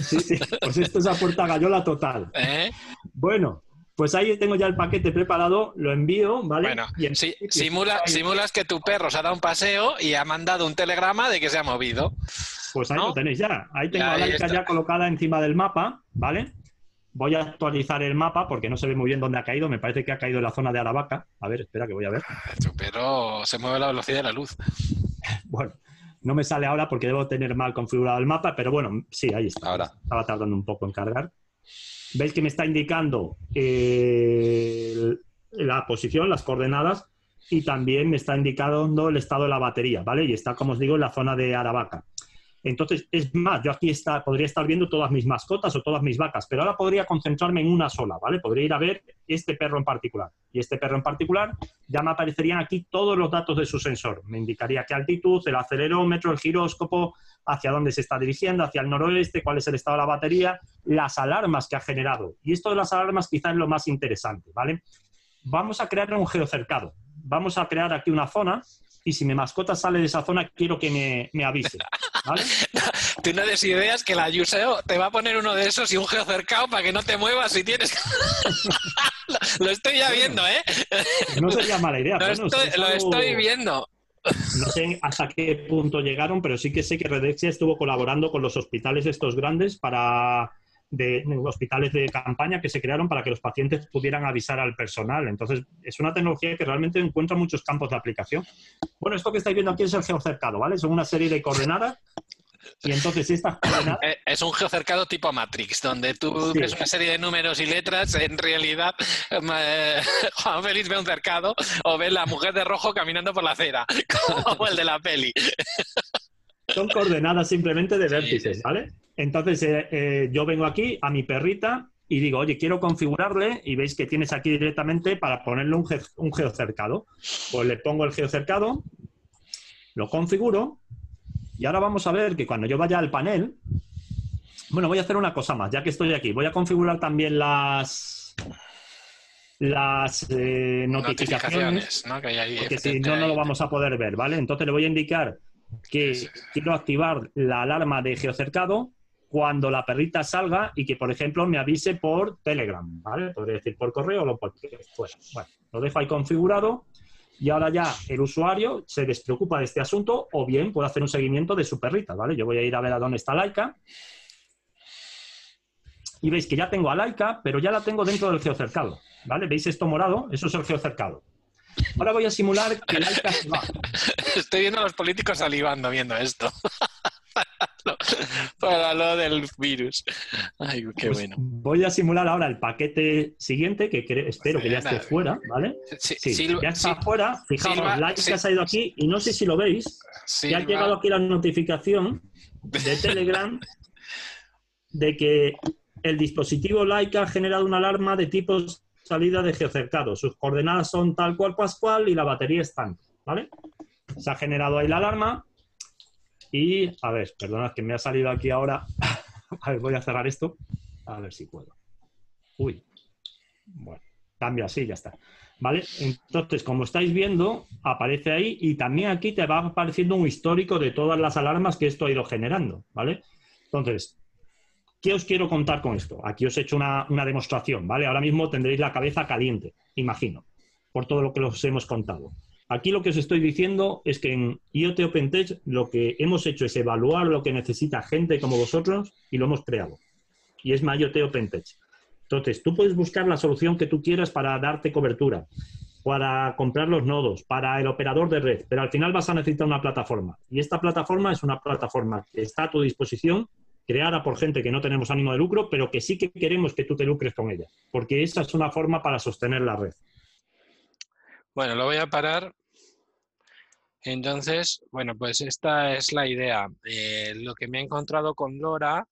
Speaker 4: Sí, sí. Pues esto es a puerta gallola total.
Speaker 1: ¿eh?
Speaker 4: Bueno, pues ahí tengo ya el paquete preparado, lo envío, ¿vale?
Speaker 1: Bueno,
Speaker 4: Y principio,
Speaker 1: simula, simulas que tu perro se ha dado un paseo y ha mandado un telegrama de que se ha movido.
Speaker 4: Pues ahí
Speaker 1: ¿no?
Speaker 4: lo tenéis ya. Ahí tengo
Speaker 1: Ya,
Speaker 4: a
Speaker 1: ahí
Speaker 4: Laika
Speaker 1: está.
Speaker 4: ya colocada encima del mapa, ¿vale? Voy a actualizar el mapa porque no se ve muy bien dónde ha caído. Me parece que ha caído en la zona de Aravaca. A ver, espera que voy a ver.
Speaker 1: Tu perro se mueve a la velocidad de la luz.
Speaker 4: Bueno, no me sale ahora porque debo tener mal configurado el mapa, pero bueno, sí, ahí está.
Speaker 5: Ahora.
Speaker 4: Estaba tardando un poco en cargar. ¿Veis que me está indicando eh, la posición, las coordenadas, y también me está indicando el estado de la batería, ¿vale? Y está, como os digo, en la zona de Aravaca. Entonces, es más, yo aquí está, podría estar viendo todas mis mascotas o todas mis vacas, pero ahora podría concentrarme en una sola, ¿vale? Podría ir a ver este perro en particular. Y este perro en particular, ya me aparecerían aquí todos los datos de su sensor. Me indicaría qué altitud, el acelerómetro, el giróscopo, hacia dónde se está dirigiendo, hacia el noroeste, cuál es el estado de la batería, las alarmas que ha generado. Y esto de las alarmas quizás es lo más interesante, ¿vale? Vamos a crear un geocercado. Vamos a crear aquí una zona y si mi mascota sale de esa zona, quiero que me, me avise, ¿vale?
Speaker 1: Tú no des ideas que la Yuseo te va a poner uno de esos y un geocercado para que no te muevas si tienes. lo, lo estoy ya viendo, ¿eh?
Speaker 4: No sería mala idea.
Speaker 1: Lo,
Speaker 4: bueno,
Speaker 1: estoy, lo estoy viendo.
Speaker 4: No sé hasta qué punto llegaron, pero sí que sé que Redexia estuvo colaborando con los hospitales estos grandes para de, hospitales de campaña que se crearon para que los pacientes pudieran avisar al personal. Entonces, es una tecnología que realmente encuentra muchos campos de aplicación. Bueno, esto que estáis viendo aquí es el geocercado, ¿vale? Son una serie de coordenadas y entonces estas coordenadas...
Speaker 1: Eh, Es un geocercado tipo Matrix, donde tú
Speaker 4: Sí.
Speaker 1: ves una serie de números y letras, en realidad eh, Juan Félix ve un cercado o ve la mujer de rojo caminando por la acera, como el de la peli.
Speaker 4: Son coordenadas simplemente de vértices. ¿vale? Entonces, eh, eh, yo vengo aquí a mi perrita y digo, oye, quiero configurarle y veis que tienes aquí directamente para ponerle un, ge- un geocercado. Pues le pongo el geocercado, lo configuro y ahora vamos a ver que cuando yo vaya al panel, bueno, voy a hacer una cosa más, ya que estoy aquí. Voy a configurar también las las eh, notificaciones
Speaker 1: ¿no? Que hay
Speaker 4: porque si no, no lo vamos a poder ver, ¿vale? Entonces le voy a indicar que
Speaker 1: Sí, sí, sí.
Speaker 4: quiero activar la alarma de geocercado cuando la perrita salga y que, por ejemplo, me avise por Telegram, ¿vale? Podría decir por correo o por fuera. Bueno, lo dejo ahí configurado y ahora ya el usuario se despreocupa de este asunto o bien puede hacer un seguimiento de su perrita, ¿vale? Yo voy a ir a ver a dónde está Laika y veis que ya tengo a Laika, pero ya la tengo dentro del geocercado, ¿vale? ¿Veis esto morado? Eso es el geocercado. Ahora voy a simular que Laika se va.
Speaker 1: Estoy viendo a los políticos salivando viendo esto. Para lo- Para lo del virus. Ay, qué
Speaker 4: Pues
Speaker 1: bueno.
Speaker 4: Voy a simular ahora el paquete siguiente, que espero que ya esté fuera, ¿vale?
Speaker 1: Sí,
Speaker 4: Sí,
Speaker 1: Silva-
Speaker 4: ya está
Speaker 1: sí,
Speaker 4: fuera. Fijaos, like que ha salido aquí y no sé si lo veis. Ya ha llegado aquí la notificación de Telegram de que el dispositivo Like ha generado una alarma de tipo salida de geocercado. Sus coordenadas son tal cual pascual y la batería es tanto, ¿vale? Se ha generado ahí la alarma y, a ver, perdonad que me ha salido aquí ahora. A ver, voy a cerrar esto. A ver si puedo. Uy. Bueno, cambio así, ya está. ¿Vale? Entonces, como estáis viendo, aparece ahí y también aquí te va apareciendo un histórico de todas las alarmas que esto ha ido generando, ¿vale? Entonces, ¿qué os quiero contar con esto? Aquí os he hecho una, una demostración, ¿vale? Ahora mismo tendréis la cabeza caliente, imagino, por todo lo que os hemos contado. Aquí lo que os estoy diciendo es que en IoT OpenTech lo que hemos hecho es evaluar lo que necesita gente como vosotros y lo hemos creado. Y es MyIoT OpenTech. Entonces, tú puedes buscar la solución que tú quieras para darte cobertura, para comprar los nodos, para el operador de red, pero al final vas a necesitar una plataforma. Y esta plataforma es una plataforma que está a tu disposición, creada por gente que no tenemos ánimo de lucro, pero que sí que queremos que tú te lucres con ella, porque esa es una forma para sostener la red.
Speaker 1: Bueno, lo voy a parar. Entonces, bueno, pues esta es la idea. Eh, lo que me he encontrado con Lora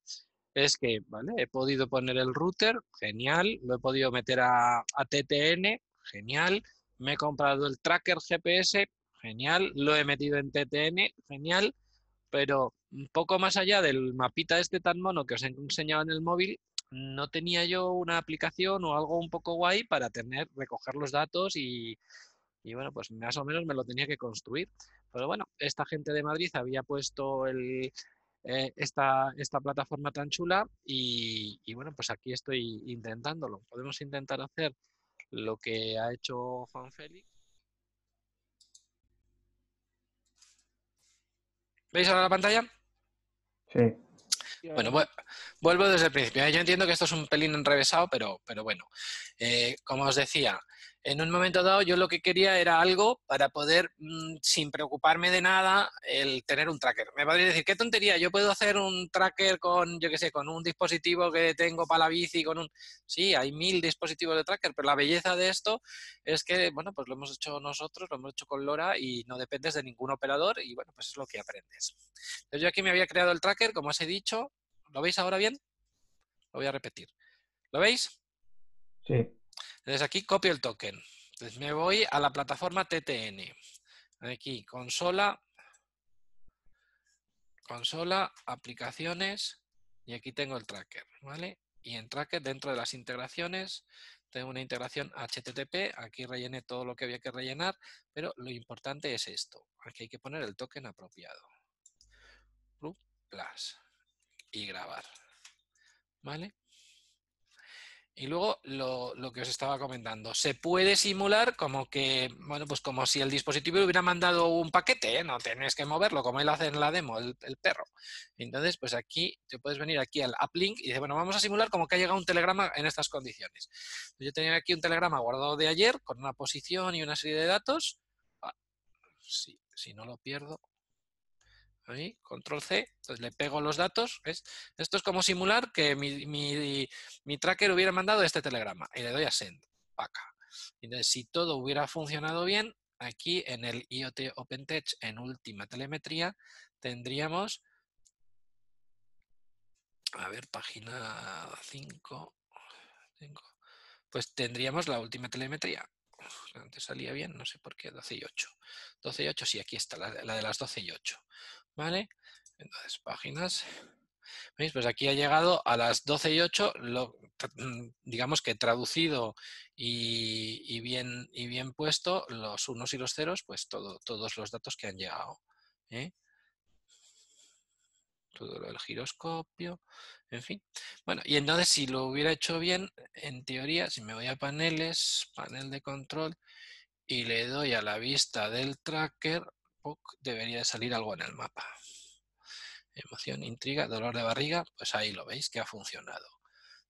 Speaker 1: es que, ¿vale? He podido poner el router, genial. Lo he podido meter a, a TTN, genial. Me he comprado el tracker GPS, genial. Lo he metido en TTN, genial. Pero un poco más allá del mapita este tan mono que os he enseñado en el móvil, no tenía yo una aplicación o algo un poco guay para tener, recoger los datos y, y bueno, pues más o menos me lo tenía que construir. Pero bueno, esta gente de Madrid había puesto el, eh, esta, esta plataforma tan chula y, y bueno, pues aquí estoy intentándolo. Podemos intentar hacer lo que ha hecho Juan Félix. ¿Veis ahora la pantalla?
Speaker 3: Sí.
Speaker 1: Bueno, vu- vuelvo desde el principio. ¿eh? Yo entiendo que esto es un pelín enrevesado, pero, pero bueno, Eh, como os decía, en un momento dado yo lo que quería era algo para poder, mm, sin preocuparme de nada, el tener un tracker. Me podría decir, qué tontería, yo puedo hacer un tracker con, yo qué sé, con un dispositivo que tengo para la bici, con un... Sí, hay mil dispositivos de tracker, pero la belleza de esto es que, bueno, pues lo hemos hecho nosotros, lo hemos hecho con Lora y no dependes de ningún operador y, bueno, pues es lo que aprendes. Entonces yo aquí me había creado el tracker, como os he dicho. ¿Lo veis ahora bien? Lo voy a repetir. ¿Lo veis?
Speaker 3: Sí.
Speaker 1: Entonces aquí copio el token. Entonces me voy a la plataforma TTN. Aquí, consola, consola, aplicaciones y aquí tengo el tracker, ¿vale? Y en tracker, dentro de las integraciones, tengo una integración HTTP. Aquí rellené todo lo que había que rellenar, pero lo importante es esto. Aquí hay que poner el token apropiado. Plus y grabar. ¿Vale? Y luego lo, lo que os estaba comentando, se puede simular como que, bueno, pues como si el dispositivo hubiera mandado un paquete, ¿eh? no tienes que moverlo, como él hace en la demo, el, perro. Entonces, pues aquí te puedes venir aquí al uplink y dice, bueno, vamos a simular como que ha llegado un telegrama en estas condiciones. Yo tenía aquí un telegrama guardado de ayer con una posición y una serie de datos. Ah, si no lo pierdo, control C, entonces le pego los datos, ¿ves? Esto es como simular que mi, tracker hubiera mandado este telegrama y le doy a send, acá. Entonces, si todo hubiera funcionado bien, aquí en el IoT OpenTech en última telemetría tendríamos, a ver, página 5, pues tendríamos la última telemetría. Antes salía bien, no sé por qué, 12 y 8. 12 y 8, sí, aquí está, la, la de las 12 y 8. ¿Vale? Entonces, páginas. ¿Veis? Pues aquí ha llegado a las 12 y 8, lo- mm, digamos que traducido y, y bien, y bien puesto, los unos y los ceros, pues todo, todos los datos que han llegado. ¿eh? Todo lo del giroscopio, en fin. Bueno, y entonces si lo hubiera hecho bien, en teoría, si me voy a paneles, panel de control, y le doy a la vista del tracker, debería de salir algo en el mapa. Emoción, intriga, dolor de barriga, pues ahí lo veis que ha funcionado.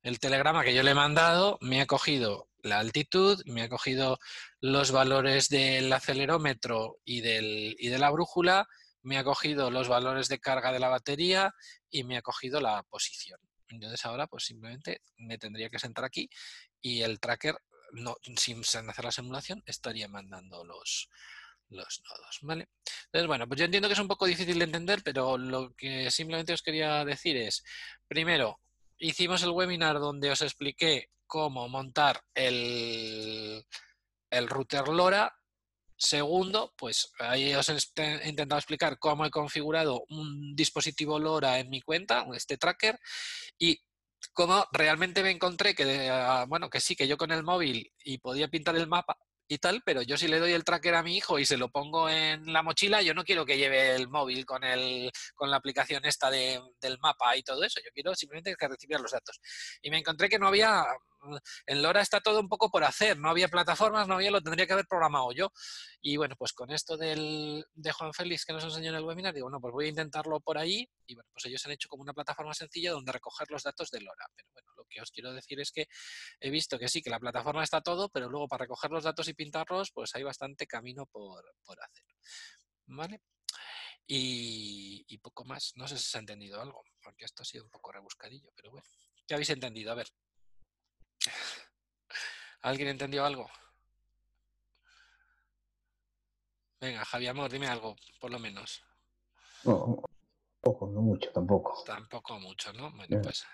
Speaker 1: El telegrama que yo le he mandado me ha cogido la altitud, me ha cogido los valores del acelerómetro y, del, y de la brújula, me ha cogido los valores de carga de la batería y me ha cogido la posición. Entonces ahora pues simplemente me tendría que sentar aquí y el tracker, no, sin hacer la simulación, estaría mandando los, nodos, ¿vale? Entonces, bueno, pues yo entiendo que es un poco difícil de entender, pero lo que simplemente os quería decir es, primero, hicimos el webinar donde os expliqué cómo montar el router LoRa. Segundo, pues ahí os he intentado explicar cómo he configurado un dispositivo LoRa en mi cuenta, este tracker, y cómo realmente me encontré que, ah, bueno, que sí, que yo con el móvil y podía pintar el mapa y tal, pero yo si le doy el tracker a mi hijo y se lo pongo en la mochila, yo no quiero que lleve el móvil con, el, con la aplicación esta de- del mapa y todo eso, yo quiero simplemente que recibiera los datos. Y me encontré que no había, en LoRa está todo un poco por hacer, no había plataformas, no había, lo tendría que haber programado yo. Y bueno, pues con esto del, de Juan Félix que nos enseñó en el webinar, digo, bueno, pues voy a intentarlo por ahí. Y bueno, pues ellos han hecho como una plataforma sencilla donde recoger los datos de LoRa. Pero bueno, que os quiero decir es que he visto que sí, que la plataforma está todo, pero luego para recoger los datos y pintarlos, pues hay bastante camino por, por hacer. ¿Vale? Y, y poco más. No sé si se ha entendido algo, porque esto ha sido un poco rebuscadillo, pero bueno. ¿Qué habéis entendido? A ver. ¿Alguien entendió algo? Venga, Javi Amor, dime algo, por lo menos.
Speaker 3: No, poco, no mucho tampoco.
Speaker 1: Tampoco mucho, ¿no? Bueno,
Speaker 3: Ya.
Speaker 1: pues,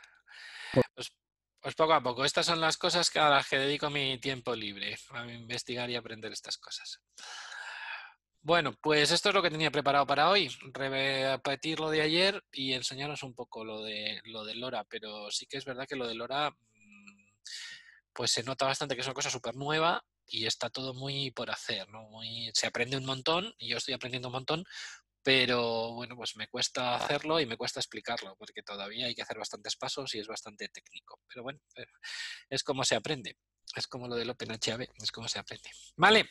Speaker 1: pues, poco a poco. Estas son las cosas a las que dedico mi tiempo libre, a investigar y aprender estas cosas. Bueno, pues esto es lo que tenía preparado para hoy. Repetir lo de ayer y enseñaros un poco lo de lo de Lora, pero sí que es verdad que lo de Lora mm, pues se nota bastante que es una cosa súper nueva y está todo muy por hacer, ¿no? Muy, se aprende un montón y yo estoy aprendiendo un montón, pero bueno, pues me cuesta hacerlo y me cuesta explicarlo, porque todavía hay que hacer bastantes pasos y es bastante técnico. Pero bueno, eh, es como se aprende. Es como lo del OpenHAB, es como se aprende. Vale,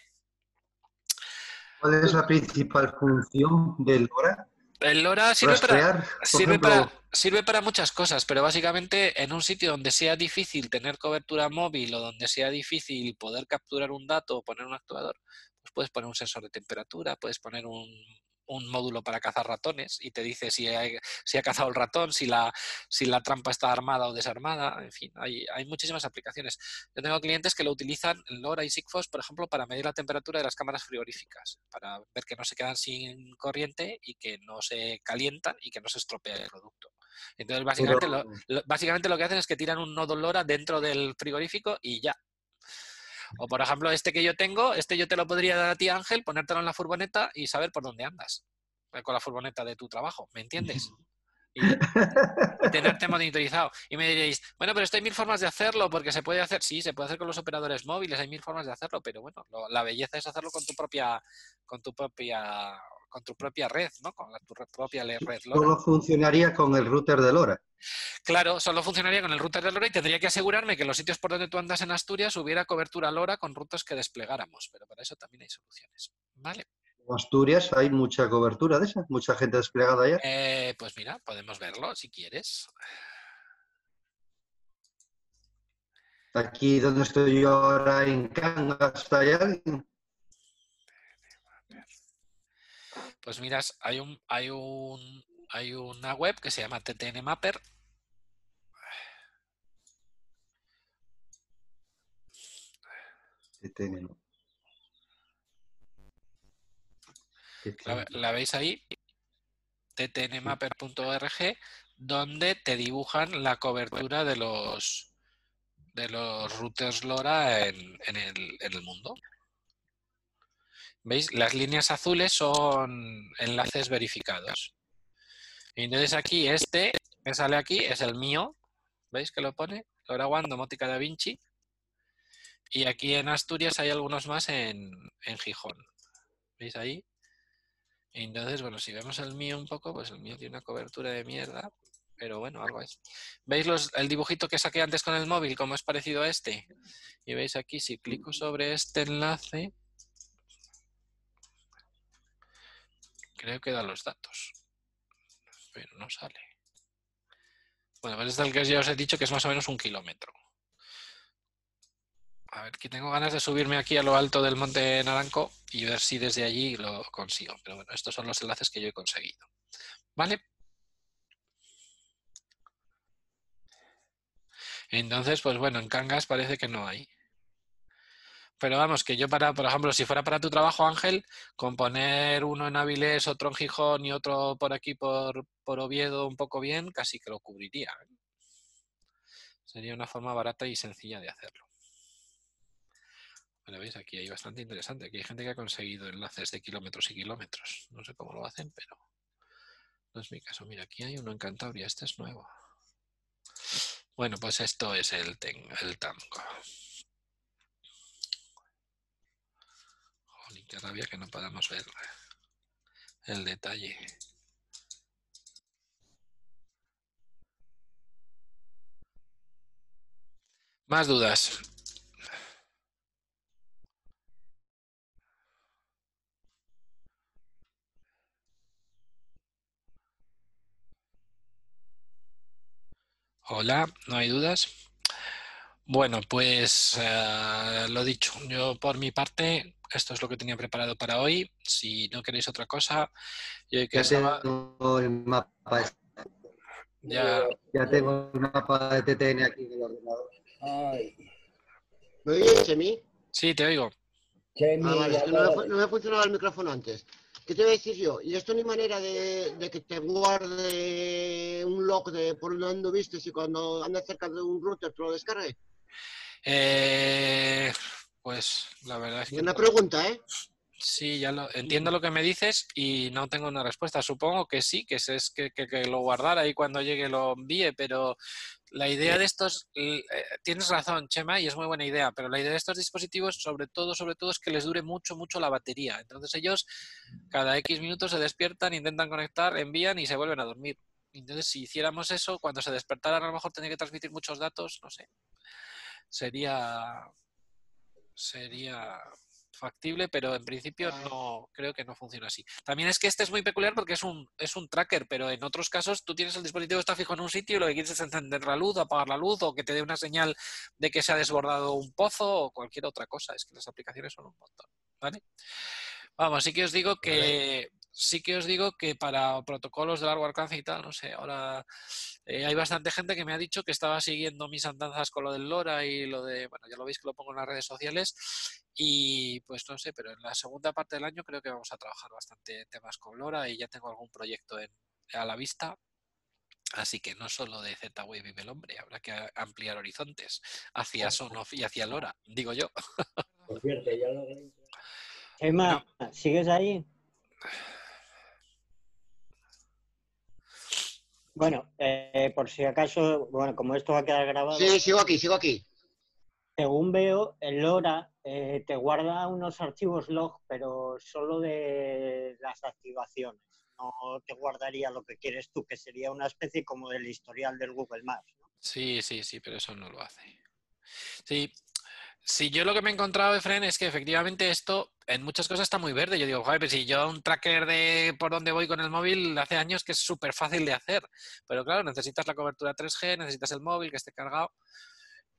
Speaker 6: ¿Cuál es la principal función del LoRa?
Speaker 1: el LoRa sirve para, sirve, para, sirve para muchas cosas, pero básicamente en un sitio donde sea difícil tener cobertura móvil o donde sea difícil poder capturar un dato o poner un actuador, pues puedes poner un sensor de temperatura, puedes poner un, un módulo para cazar ratones y te dice si, hay- si ha cazado el ratón, si la, si la trampa está armada o desarmada, en fin, hay, hay muchísimas aplicaciones. Yo tengo clientes que lo utilizan, LoRa y Sigfox, por ejemplo, para medir la temperatura de las cámaras frigoríficas, para ver que no se quedan sin corriente y que no se calientan y que no se estropea el producto. Entonces, básicamente,
Speaker 6: Pero-
Speaker 1: lo, lo- básicamente lo que hacen es que tiran un nodo LoRa dentro del frigorífico y ya. O por ejemplo, este que yo tengo, este yo te lo podría dar a ti, Ángel, ponértelo en la furgoneta y saber por dónde andas eh, con la furgoneta de tu trabajo, ¿me entiendes? Y, y tenerte monitorizado. Y me diréis, bueno, pero esto hay mil formas de hacerlo, porque se puede hacer, sí, se puede hacer con los operadores móviles, hay mil formas de hacerlo, pero bueno, lo- la belleza es hacerlo con tu propia, con tu propia con tu propia red, ¿no? Con la, tu propia red LoRa.
Speaker 6: Solo funcionaría con el router de LoRa.
Speaker 1: Claro, solo funcionaría con el router de LoRa y tendría que asegurarme que en los sitios por donde tú andas en Asturias hubiera cobertura LoRa con rutas que desplegáramos, pero para eso también hay soluciones. Vale,
Speaker 6: En Asturias hay mucha cobertura de esa, mucha gente desplegada allá.
Speaker 1: Eh, pues mira, podemos verlo si quieres.
Speaker 6: Aquí donde estoy yo ahora en Cangas, ¿hay alguien?
Speaker 1: Pues miras, hay un, hay un, hay una web que se llama TTN Mapper.
Speaker 6: Sí,
Speaker 1: ¿La, la veis ahí? ttnmapper.org, donde te dibujan la cobertura de los de los routers LoRa en, en el, en el mundo. ¿Veis? Las líneas azules son enlaces verificados. Y entonces aquí este que sale aquí es el mío. ¿Veis que lo pone? LoRaWAN Domótica Da Vinci. Y aquí en Asturias hay algunos más en, en Gijón. ¿Veis ahí? Y entonces, bueno, si vemos el mío un poco, pues el mío tiene una cobertura de mierda, pero bueno, algo es. ¿Veis los, el dibujito que saqué antes con el móvil, cómo es parecido a este? Y veis aquí, si clico sobre este enlace, creo que da los datos, pero no sale. Bueno, pues este que ya os he dicho que es más o menos un kilómetro. A ver, que tengo ganas de subirme aquí a lo alto del Monte Naranco y ver si desde allí lo consigo. Pero bueno, estos son los enlaces que yo he conseguido. ¿Vale? Entonces, pues bueno, en Cangas parece que no hay. Pero vamos, que yo para, por ejemplo, si fuera para tu trabajo, Ángel, con poner uno en Avilés, otro en Gijón y otro por aquí por, por Oviedo un poco bien, casi que lo cubriría. ¿eh? Sería una forma barata y sencilla de hacerlo. Bueno, veis, aquí hay bastante interesante. Aquí hay gente que ha conseguido enlaces de kilómetros y kilómetros. No sé cómo lo hacen, pero no es mi caso. Mira, aquí hay uno en Cantabria. Este es nuevo. Bueno, pues esto es el, el tango. Qué rabia que no podamos ver el detalle. Más dudas. Hola, ¿no hay dudas? Bueno, pues eh, lo dicho, yo por mi parte, esto es lo que tenía preparado para hoy. Si no queréis otra cosa, yo que
Speaker 6: Ya
Speaker 1: estaba,
Speaker 6: tengo el mapa,
Speaker 1: ya,
Speaker 6: ya tengo el mapa de TTN aquí en el ordenador.
Speaker 3: Ay,
Speaker 7: ¿Me oyes, Chemi?
Speaker 1: sí, te oigo.
Speaker 3: Chemi,
Speaker 7: Ah, vale, es que no, me, no me funcionaba el micrófono antes. ¿Qué te voy a decir yo? ¿Y esto no hay manera de, de que te guarde un log de por dónde viste y cuando andas cerca de un router te lo descargue?
Speaker 1: Eh, pues la verdad es que
Speaker 7: una
Speaker 1: no.
Speaker 7: pregunta, ¿eh?
Speaker 1: Sí, ya lo entiendo lo que me dices y no tengo una respuesta. Supongo que sí, que es que, que, que lo guardara y cuando llegue lo envíe, pero la idea de estos, eh, tienes razón, Chema, y es muy buena idea, pero la idea de estos dispositivos, sobre todo, sobre todo, es que les dure mucho, mucho la batería. Entonces ellos cada X minutos se despiertan, intentan conectar, envían y se vuelven a dormir. Entonces, si hiciéramos eso, cuando se despertaran, a lo mejor tendría que transmitir muchos datos, no sé. Sería sería factible, pero en principio no creo que no funciona así. También es que este es muy peculiar porque es un, es un tracker, pero en otros casos tú tienes el dispositivo está fijo en un sitio y lo que quieres es encender la luz, apagar la luz o que te dé una señal de que se ha desbordado un pozo o cualquier otra cosa. Es que las aplicaciones son un montón, ¿vale? Vamos, sí que os digo que sí que os digo que para protocolos de largo alcance y tal, no sé, ahora eh, hay bastante gente que me ha dicho que estaba siguiendo mis andanzas con lo del LoRa y lo de, bueno, ya lo veis que lo pongo en las redes sociales y pues no sé, pero en la segunda parte del año creo que vamos a trabajar bastante temas con LoRa y ya tengo algún proyecto en, a la vista. Así que no solo de Z-Wave y Belombre, habrá que ampliar horizontes hacia Sonoff y hacia LoRa, digo yo.
Speaker 3: Por cierto, ya lo
Speaker 8: Emma, ¿sigues ahí? Bueno, eh, por si acaso, bueno, como esto va a quedar grabado,
Speaker 7: Sí, sigo aquí, sigo aquí.
Speaker 8: según veo, el LoRa eh, te guarda unos archivos log, pero solo de las activaciones. No te guardaría lo que quieres tú, que sería una especie como del historial del Google Maps. ¿no?
Speaker 1: Sí, sí, sí, pero eso no lo hace. Sí, sí, yo lo que me he encontrado, Efren, es que efectivamente esto en muchas cosas está muy verde. Yo digo, joder, pues si yo un tracker de por dónde voy con el móvil hace años que es súper fácil de hacer. Pero claro, necesitas la cobertura 3G, necesitas el móvil que esté cargado.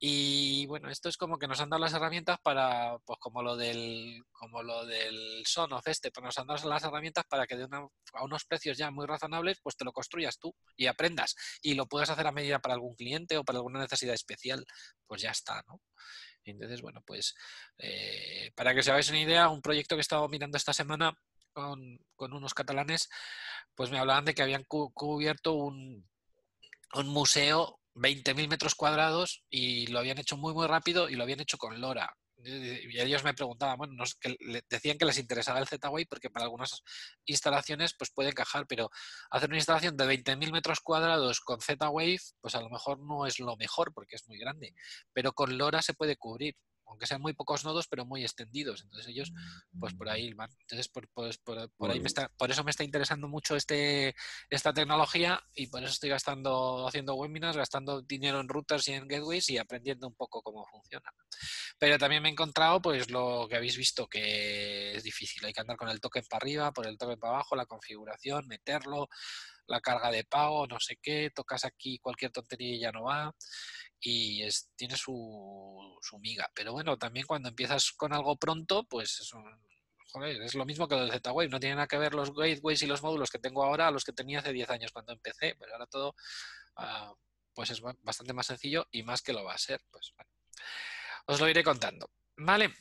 Speaker 1: Y bueno, esto es como que nos han dado las herramientas para, pues como lo del, como lo del Sonoff este, pues nos han dado las herramientas para que de una, a unos precios ya muy razonables, pues te lo construyas tú y aprendas. Y lo puedas hacer a medida para algún cliente o para alguna necesidad especial, pues ya está, ¿no? Entonces, bueno, pues eh, para que os hagáis una idea, un proyecto que he estado mirando esta semana con, con unos catalanes, pues me hablaban de que habían cu- cubierto un, un museo 20.000 metros cuadrados y lo habían hecho muy, muy rápido y lo habían hecho con LoRa. Y ellos me preguntaban, bueno, nos- que le- decían que les interesaba el Z-Wave porque para algunas instalaciones pues puede encajar, pero hacer una instalación de 20.000 metros cuadrados con Z-Wave, pues a lo mejor no es lo mejor porque es muy grande, pero con LoRa se puede cubrir, aunque sean muy pocos nodos, pero muy extendidos. Entonces ellos, pues por ahí van. Entonces, por, pues, por- ahí me está, por eso me está interesando mucho este, esta tecnología y por eso estoy gastando, haciendo webinars, gastando dinero en routers y en gateways y aprendiendo un poco cómo funciona. Pero también me he encontrado, pues lo que habéis visto, que es difícil. Hay que andar con el token para arriba, por el token para abajo, la configuración, meterlo, la carga de pago, no sé qué, tocas aquí cualquier tontería y ya no va. Y es, tiene su, su miga. Pero bueno, también cuando empiezas con algo pronto, pues es un- joder, es lo mismo que lo del Z-Wave. No tiene nada que ver los gateways y los módulos que tengo ahora a los que tenía hace 10 años cuando empecé. Pero ahora todo ah, pues es ba- bastante más sencillo y más que lo va a ser. Pues bueno. Os lo iré contando. Vale,